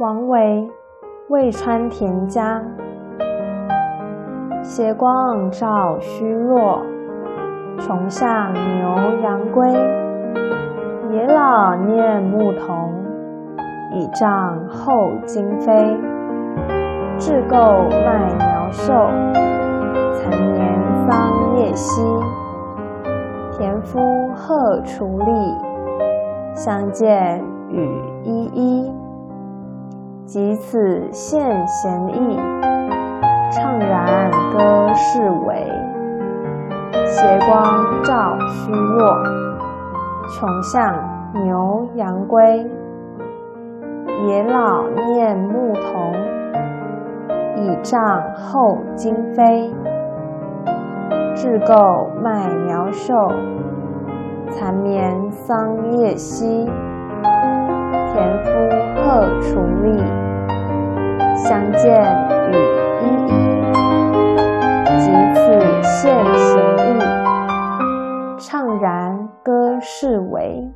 王维，渭川田家。斜光照虚弱，穷巷牛羊归。野老念牧童，倚杖候金飞。雉构麦苗秀，残年桑叶稀。田夫荷锄笠，相见语依依。及此献贤意，怅然歌世为。斜光照虚弱，穷巷牛羊归。野老念牧童，倚杖候金飞。雉构麦苗秀，残眠桑叶稀。田夫荷锄笠，相见与依依。及此献贤意，怅然歌世为。